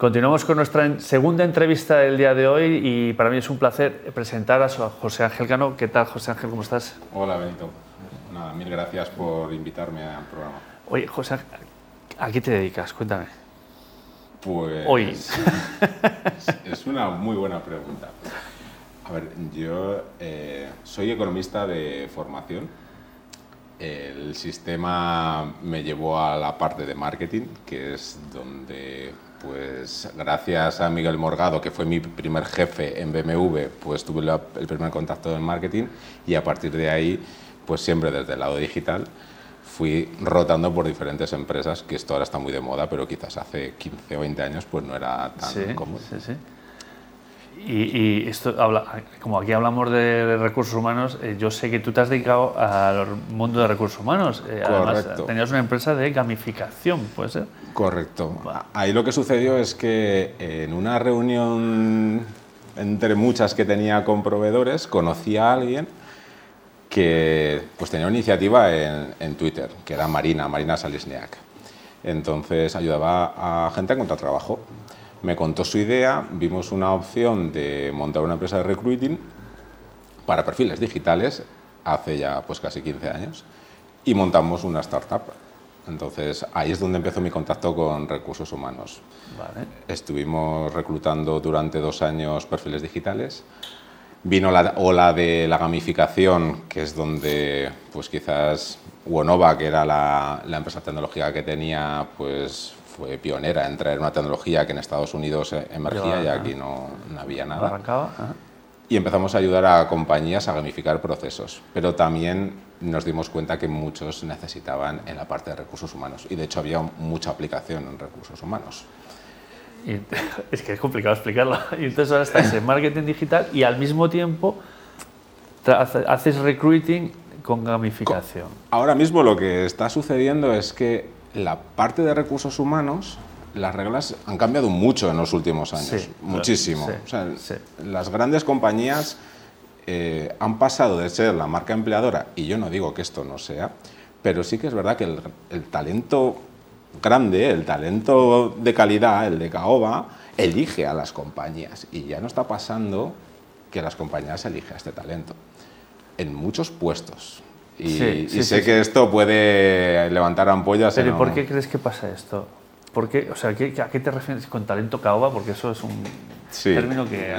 Continuamos con nuestra segunda entrevista del día de hoy y para mí es un placer presentar a José Ángel Cano. ¿Qué tal, José Ángel? ¿Cómo estás? Hola, Benito. Nada, mil gracias por invitarme al programa. Oye, José, ¿a qué te dedicas? Cuéntame. Pues. Hoy. Es una muy buena pregunta. A ver, yo eh, soy economista de formación. El sistema me llevó a la parte de marketing, que es donde pues gracias a Miguel Morgado, que fue mi primer jefe en BMW, pues tuve el primer contacto en marketing y a partir de ahí, pues siempre desde el lado digital, fui rotando por diferentes empresas, que esto ahora está muy de moda, pero quizás hace 15 o 20 años pues no era tan sí, común. Sí, sí. Y, esto habla, como aquí hablamos de, recursos humanos, eh, yo sé que tú te has dedicado al mundo de recursos humanos. Eh, Correcto. Además, tenías una empresa de gamificación, ¿puede ser? Correcto. Ahí lo que sucedió es que en una reunión entre muchas que tenía con proveedores, conocí a alguien que pues, tenía una iniciativa en, en Twitter, que era Marina, Marina Salisniak. Entonces ayudaba a gente a encontrar trabajo me contó su idea, vimos una opción de montar una empresa de recruiting para perfiles digitales hace ya pues casi 15 años y montamos una startup. Entonces ahí es donde empezó mi contacto con recursos humanos. Estuvimos reclutando durante dos años perfiles digitales. Vino la ola de la gamificación, que es donde pues quizás Wonova, que era la, la empresa tecnológica que tenía, pues fue pionera en traer una tecnología que en Estados Unidos emergía y aquí no, no había nada. Arrancaba. Y empezamos a ayudar a compañías a gamificar procesos, pero también nos dimos cuenta que muchos necesitaban en la parte de recursos humanos y de hecho había mucha aplicación en recursos humanos. Y, es que es complicado explicarlo. Y entonces ahora estás en marketing digital y al mismo tiempo haces recruiting con gamificación. Ahora mismo lo que está sucediendo es que la parte de recursos humanos, las reglas han cambiado mucho en los últimos años, muchísimo. Las grandes compañías eh, han pasado de ser la marca empleadora, y yo no digo que esto no sea, pero sí que es verdad que el, talento grande, el talento de calidad, el de Caoba, elige a las compañías. Y ya no está pasando que las compañías eligen a este talento. En muchos puestos. Y, sé que esto puede levantar ampollas. Pero ¿por qué crees que pasa esto? ¿Por O sea, ¿a qué te refieres con talento caoba? Porque eso es un término que,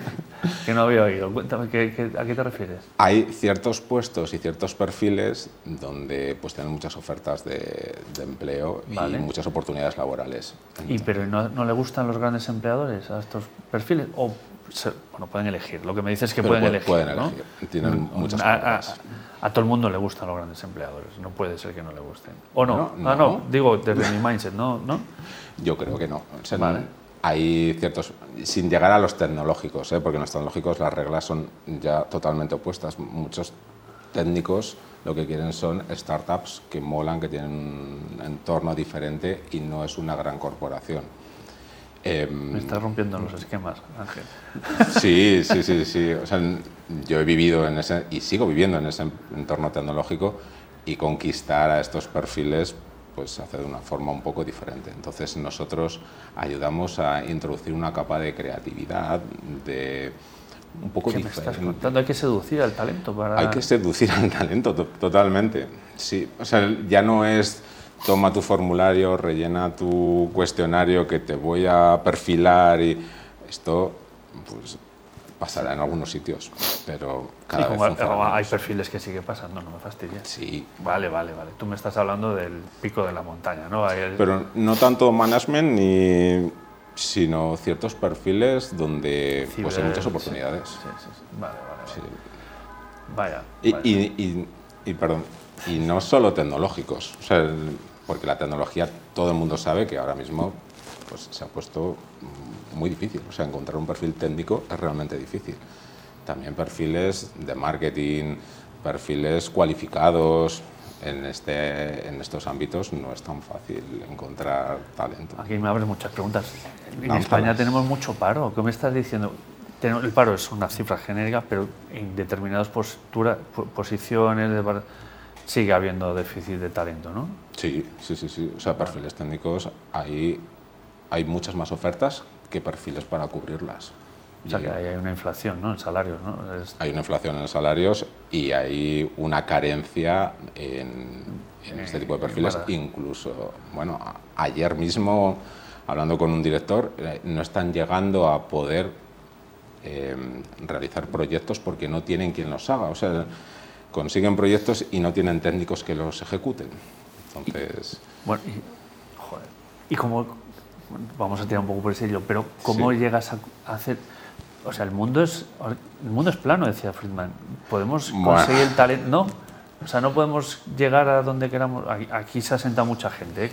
que, no había oído. Cuéntame, a qué te refieres? Hay ciertos puestos y ciertos perfiles donde pues, tienen muchas ofertas de, empleo y muchas oportunidades laborales. ¿Y pero no, no le gustan los grandes empleadores a estos perfiles? ¿O bueno, pueden elegir. Lo que me dices es que pueden, elegir. Pueden elegir. Tienen mm, muchas a, a, todo el mundo le gustan los grandes empleadores. No puede ser que no le gusten. ¿O no? No, ah, no. digo desde mi mindset, ¿no? ¿no? Yo creo que no. Hay ciertos. Sin llegar a los tecnológicos, ¿eh? porque en los tecnológicos las reglas son ya totalmente opuestas. Muchos técnicos lo que quieren son startups que molan, que tienen un entorno diferente y no es una gran corporación. Em, Me estás rompiendo los esquemas, Ángel. Sí, sí, sí, sí. O sea, yo he vivido en ese, y sigo viviendo en ese entorno tecnológico y conquistar a estos perfiles pues se hace de una forma un poco diferente. Entonces nosotros ayudamos a introducir una capa de creatividad, de un poco ¿Qué diferente. Me estás contando? Hay que seducir al talento para... Hay que seducir al talento, totalmente. Sí, o sea, ya no es toma tu formulario, rellena tu cuestionario que te voy a perfilar y esto pues pasará en algunos sitios, pero cada vez hay perfiles que sigue pasando, no me fastidies. Sí. Vale, vale, vale. Tú me estás hablando del pico de la montaña, ¿no? Pero no tanto management ni sino ciertos perfiles donde pues, hay muchas oportunidades. Sí, sí, Vale, vale. Vaya. Y, Y, y, perdón, y no solo tecnológicos, o sea, porque la tecnología todo el mundo sabe que ahora mismo pues, se ha puesto muy difícil, o sea, encontrar un perfil técnico es realmente difícil. También perfiles de marketing, perfiles cualificados, en, este, en estos ámbitos no es tan fácil encontrar talento. Aquí me abres muchas preguntas. En España tenemos mucho paro. ¿Qué me estás diciendo? El paro es una cifra genérica, pero en determinadas posturas, posiciones sigue habiendo déficit de talento, ¿no? Sí, sí, sí, sí. O sea, perfiles técnicos hay hay muchas más ofertas que perfiles para cubrirlas. O sea, que hay una inflación ¿no? en salarios. ¿no? Hay una inflación en salarios y hay una carencia en, este tipo de perfiles. Incluso, bueno, ayer mismo, hablando con un director, eh, no están llegando a poder em, realizar proyectos porque no tienen quien los haga. O sea, consiguen proyectos y no tienen técnicos que los ejecuten. Entonces... Bueno, y, joder, y como, vamos a tirar un poco por ese hilo, pero ¿cómo llegas a hacer o sea, el mundo es, el mundo es plano, decía Friedman. Podemos conseguir el talento. No, o sea, no podemos llegar a donde queramos. Aquí, se asenta mucha gente. ¿eh?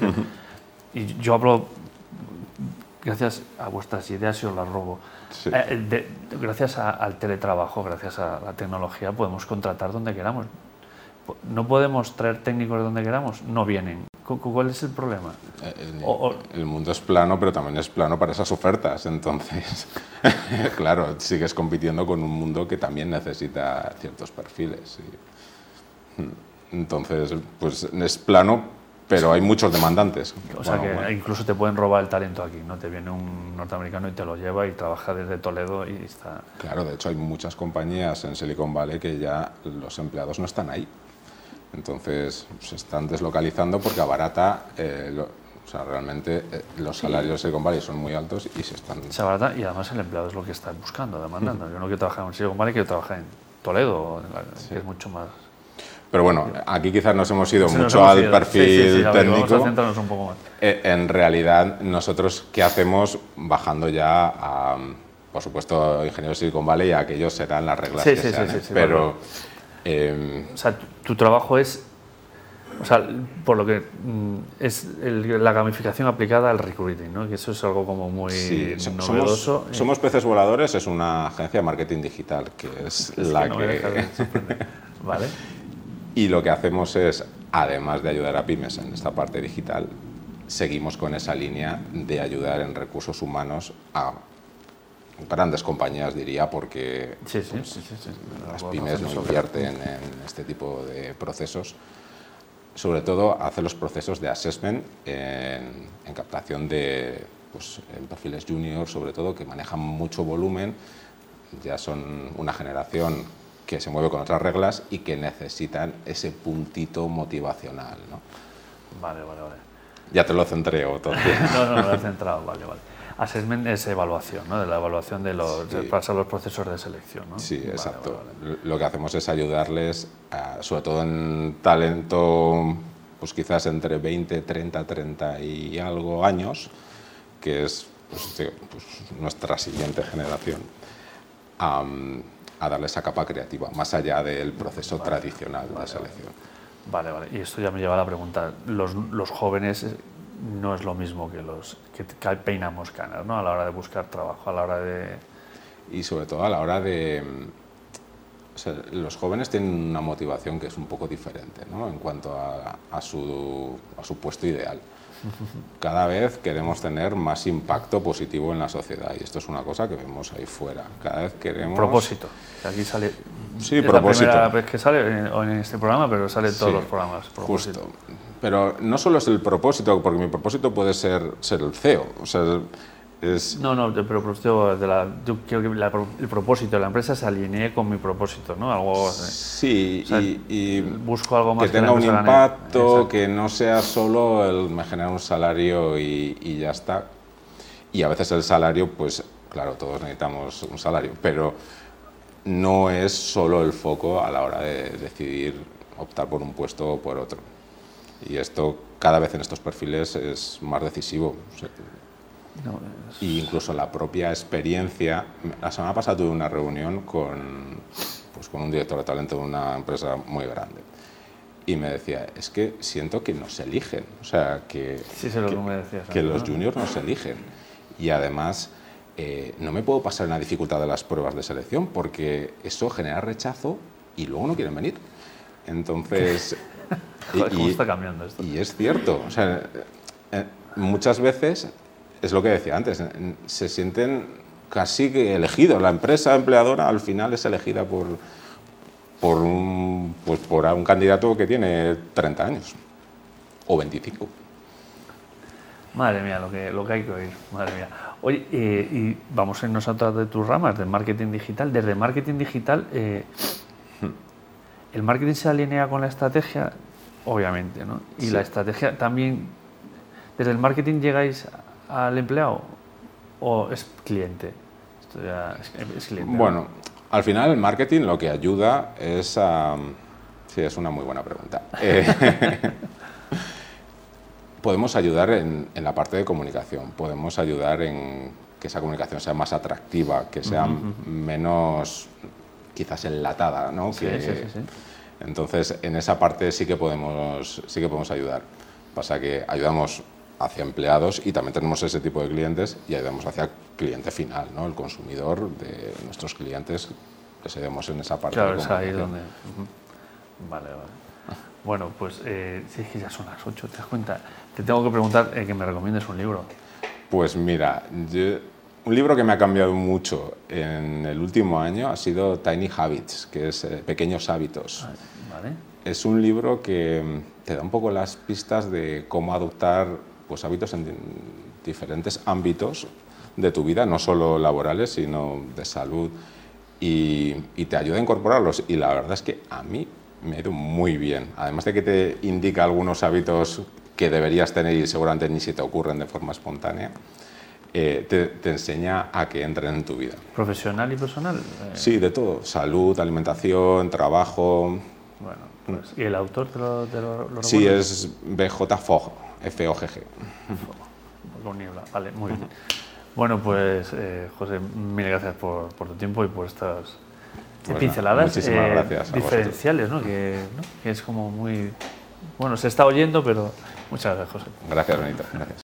Y yo hablo gracias a vuestras ideas y os las robo. Eh, gracias al teletrabajo, gracias a la tecnología, podemos contratar donde queramos. No podemos traer técnicos de donde queramos, no vienen. ¿Cuál es el problema? Eh, el, mundo es plano, pero también es plano para esas ofertas. Entonces, claro, sigues compitiendo con un mundo que también necesita ciertos perfiles. Entonces, pues es plano, pero hay muchos demandantes. O sea que incluso te pueden robar el talento aquí, ¿no? Te viene un norteamericano y te lo lleva y trabaja desde Toledo y está... Claro, de hecho hay muchas compañías en Silicon Valley que ya los empleados no están ahí. Entonces se están deslocalizando porque abarata, eh, o sea, realmente eh, los salarios de Silicon Valley son muy altos y se están... Se abarata y además el empleado es lo que está buscando, demandando. Yo no quiero trabajar en Silicon Valley, quiero trabajar en Toledo, que es mucho más... Pero bueno, aquí quizás nos hemos ido mucho al perfil técnico. Vamos a un poco más. Eh, en realidad, nosotros, ¿qué hacemos bajando ya a, por supuesto, ingenieros de Silicon Valley y aquellos serán las reglas que sean, pero... Em, o sea, tu, trabajo es, o sea, por lo que mm, es la gamificación aplicada al recruiting, ¿no? Que eso es algo como muy novedoso. Somos, somos, Peces Voladores, es una agencia de marketing digital, que es, la que... vale. Y lo que hacemos es, además de ayudar a pymes en esta parte digital, seguimos con esa línea de ayudar en recursos humanos a grandes compañías, diría, porque pues, las pymes no invierten en este tipo de procesos. Sobre todo, hace los procesos de assessment en, captación de pues, en perfiles junior, sobre todo, que manejan mucho volumen, ya son una generación que se mueve con otras reglas y que necesitan ese puntito motivacional. ¿no? Vale, vale, vale. Ya te lo centré, todo. no, no, lo he centrado, vale, vale. Assessment es evaluación, ¿no? de la evaluación de los, pasar los procesos de selección. ¿no? Sí, exacto. Lo que hacemos es ayudarles, sobre todo en talento, pues quizás entre 20, 30, 30 y algo años, que es pues, pues, nuestra siguiente generación, a, darle esa capa creativa, más allá del proceso tradicional de selección. Vale, vale. Y esto ya me lleva a la pregunta. Los, los jóvenes no es lo mismo que los que, peinamos canas, ¿no? A la hora de buscar trabajo, a la hora de... Y sobre todo a la hora de... los jóvenes tienen una motivación que es un poco diferente, ¿no? En cuanto a, a, su, a su puesto ideal. Cada vez queremos tener más impacto positivo en la sociedad y esto es una cosa que vemos ahí fuera. Cada vez queremos... Propósito. Aquí sale... Sí, propósito. la primera vez que sale en este programa, pero sale en todos los programas. Propósito. Justo. Pero no solo es el propósito, porque mi propósito puede ser ser el CEO. O sea, es... No, no, pero propósito de la, yo quiero que el propósito de la empresa se alinee con mi propósito, ¿no? Algo Sí, y, busco algo más que, tenga un impacto, que no sea solo el me genera un salario y, y, ya está. Y a veces el salario, pues claro, todos necesitamos un salario, pero no es solo el foco a la hora de decidir optar por un puesto o por otro. Y esto cada vez en estos perfiles es más decisivo. Y incluso la propia experiencia. La semana pasada tuve una reunión con, pues, con un director de talento de una empresa muy grande. Y me decía, es que siento que nos eligen. O sea, que, que, los juniors nos eligen. Y además, eh, no me puedo pasar en la dificultad de las pruebas de selección porque eso genera rechazo y luego no quieren venir. Entonces, ¿cómo está cambiando esto? Y es cierto, o sea, eh, muchas veces, es lo que decía antes, se sienten casi que elegidos. La empresa empleadora al final es elegida por, por, un, pues por un candidato que tiene 30 años o 25. Madre mía, lo que, lo que hay que oír, madre mía. Oye, eh, y vamos a irnos a otras de tus ramas, del marketing digital. Desde marketing digital, eh, el marketing se alinea con la estrategia, obviamente, ¿no? Y la estrategia también, desde el marketing llegáis al empleado o es cliente. Esto ya es, cliente bueno, al final el marketing lo que ayuda es a... Sí, es una muy buena pregunta. Eh, podemos ayudar en, la parte de comunicación, podemos ayudar en que esa comunicación sea más atractiva, que sea menos quizás enlatada, ¿no? Sí, sí, sí, entonces, en esa parte sí que podemos, sí que podemos ayudar. Pasa que ayudamos hacia empleados y también tenemos ese tipo de clientes y ayudamos hacia cliente final, ¿no? el consumidor de nuestros clientes, que seguimos en esa parte. Claro, es ahí donde... Vale, vale. Bueno, pues eh, si es que ya son las 8, ¿te das cuenta? Te tengo que preguntar eh, que me recomiendes un libro. Pues mira, un libro que me ha cambiado mucho en el último año ha sido Tiny Habits, que es eh, Pequeños Hábitos. Vale. Es un libro que mm, te da un poco las pistas de cómo adoptar pues, hábitos en diferentes ámbitos de tu vida, no solo laborales, sino de salud, y, y te ayuda a incorporarlos. Y la verdad es que a mí me ha ido muy bien. Además de que te indica algunos hábitos que deberías tener y seguramente ni se te ocurren de forma espontánea, eh, te, enseña a que entren en tu vida. ¿Profesional y personal? Eh, sí, de todo. Salud, alimentación, trabajo. Bueno, pues, ¿y el autor te lo, te Sí, es BJ Fogg, F-O-G-G. Vale, muy bien. Bueno, pues eh, José, mil gracias por, por, tu tiempo y por estas pinceladas diferenciales, ¿no? Que, ¿no? que, es como muy... Bueno, se está oyendo, pero muchas gracias, José. Gracias, Benito. Gracias.